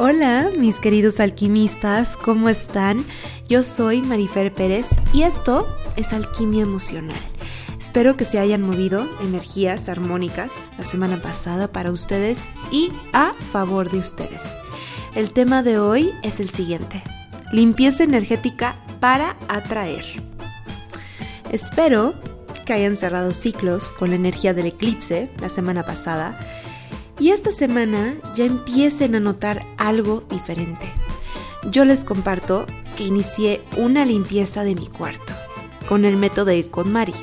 Hola, mis queridos alquimistas, ¿cómo están? Yo soy Marifer Pérez y esto es Alquimia Emocional. Espero que se hayan movido energías armónicas la semana pasada para ustedes y a favor de ustedes. El tema de hoy es el siguiente. Limpieza energética para atraer. Espero que hayan cerrado ciclos con la energía del eclipse la semana pasada y esta semana ya empiecen a notar algo diferente. Yo les comparto que inicié una limpieza de mi cuarto con el método KonMari,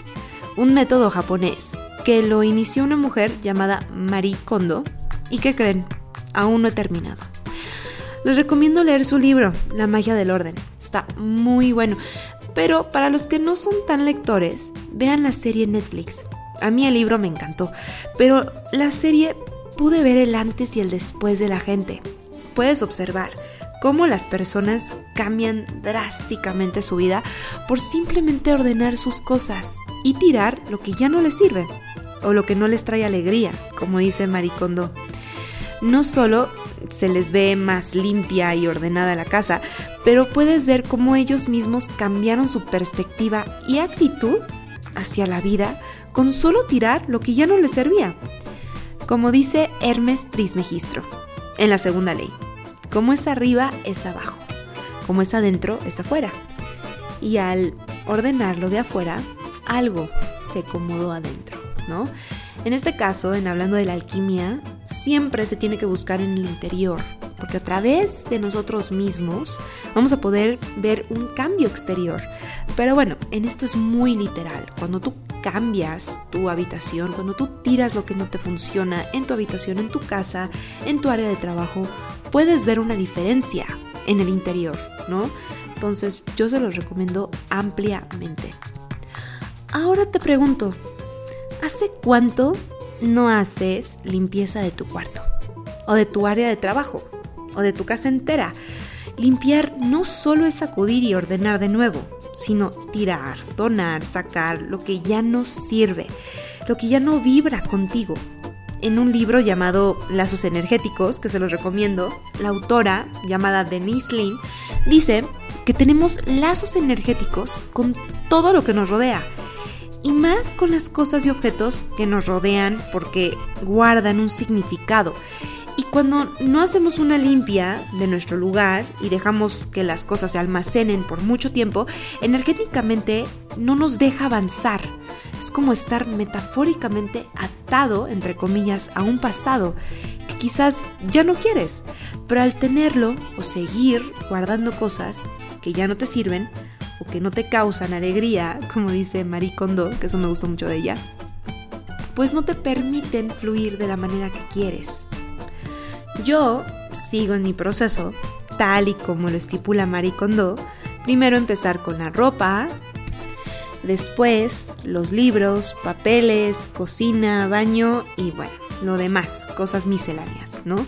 un método japonés que lo inició una mujer llamada Marie Kondo y que creen, aún no he terminado. Les recomiendo leer su libro, La magia del orden. Está muy bueno. Pero para los que no son tan lectores, vean la serie Netflix. A mí el libro me encantó, pero la serie pude ver el antes y el después de la gente. Puedes observar cómo las personas cambian drásticamente su vida por simplemente ordenar sus cosas y tirar lo que ya no les sirve o lo que no les trae alegría, como dice Maricondo. No solo se les ve más limpia y ordenada la casa, pero puedes ver cómo ellos mismos cambiaron su perspectiva y actitud hacia la vida con solo tirar lo que ya no les servía. Como dice Hermes Trismegistro en la segunda ley, como es arriba es abajo, como es adentro es afuera. Y al ordenarlo de afuera, algo se acomodó adentro, ¿no? En este caso, en hablando de la alquimia, siempre se tiene que buscar en el interior, porque a través de nosotros mismos vamos a poder ver un cambio exterior. Pero bueno, en esto es muy literal. Cuando tú cambias tu habitación, cuando tú tiras lo que no te funciona en tu habitación, en tu casa, en tu área de trabajo, puedes ver una diferencia en el interior, ¿no? Entonces yo se los recomiendo ampliamente. Ahora te pregunto, ¿hace cuánto no haces limpieza de tu cuarto? ¿O de tu área de trabajo? ¿O de tu casa entera? Limpiar no solo es sacudir y ordenar de nuevo, sino tirar, donar, sacar lo que ya no sirve, lo que ya no vibra contigo. En un libro llamado Lazos Energéticos, que se los recomiendo, la autora, llamada Denise Lynn, dice que tenemos lazos energéticos con todo lo que nos rodea y más con las cosas y objetos que nos rodean porque guardan un significado cuando no hacemos una limpia de nuestro lugar y dejamos que las cosas se almacenen por mucho tiempo, energéticamente no nos deja avanzar. Es como estar metafóricamente atado, entre comillas, a un pasado que quizás ya no quieres, pero al tenerlo o seguir guardando cosas que ya no te sirven o que no te causan alegría, como dice Marie Kondo, que eso me gustó mucho de ella, pues no te permiten fluir de la manera que quieres. Yo sigo en mi proceso, tal y como lo estipula Marie Kondo. Primero empezar con la ropa, después los libros, papeles, cocina, baño y bueno, lo demás, cosas misceláneas, ¿no?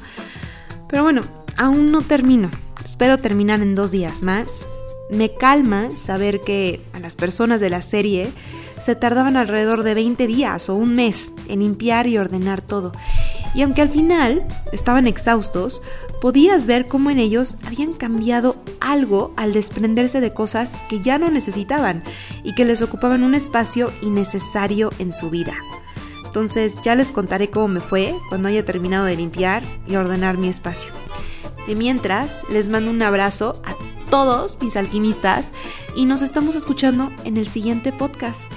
Pero bueno, aún no termino. Espero terminar en dos días más. Me calma saber que a las personas de la serie se tardaban alrededor de 20 días o un mes en limpiar y ordenar todo. Y aunque al final estaban exhaustos, podías ver cómo en ellos habían cambiado algo al desprenderse de cosas que ya no necesitaban y que les ocupaban un espacio innecesario en su vida. Entonces ya les contaré cómo me fue cuando haya terminado de limpiar y ordenar mi espacio. De mientras, les mando un abrazo a todos mis alquimistas y nos estamos escuchando en el siguiente podcast.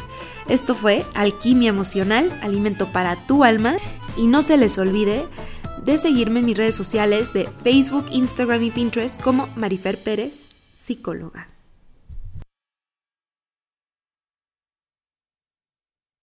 Esto fue Alquimia Emocional, alimento para tu alma y no se les olvide de seguirme en mis redes sociales de Facebook, Instagram y Pinterest como Marifer Pérez, psicóloga.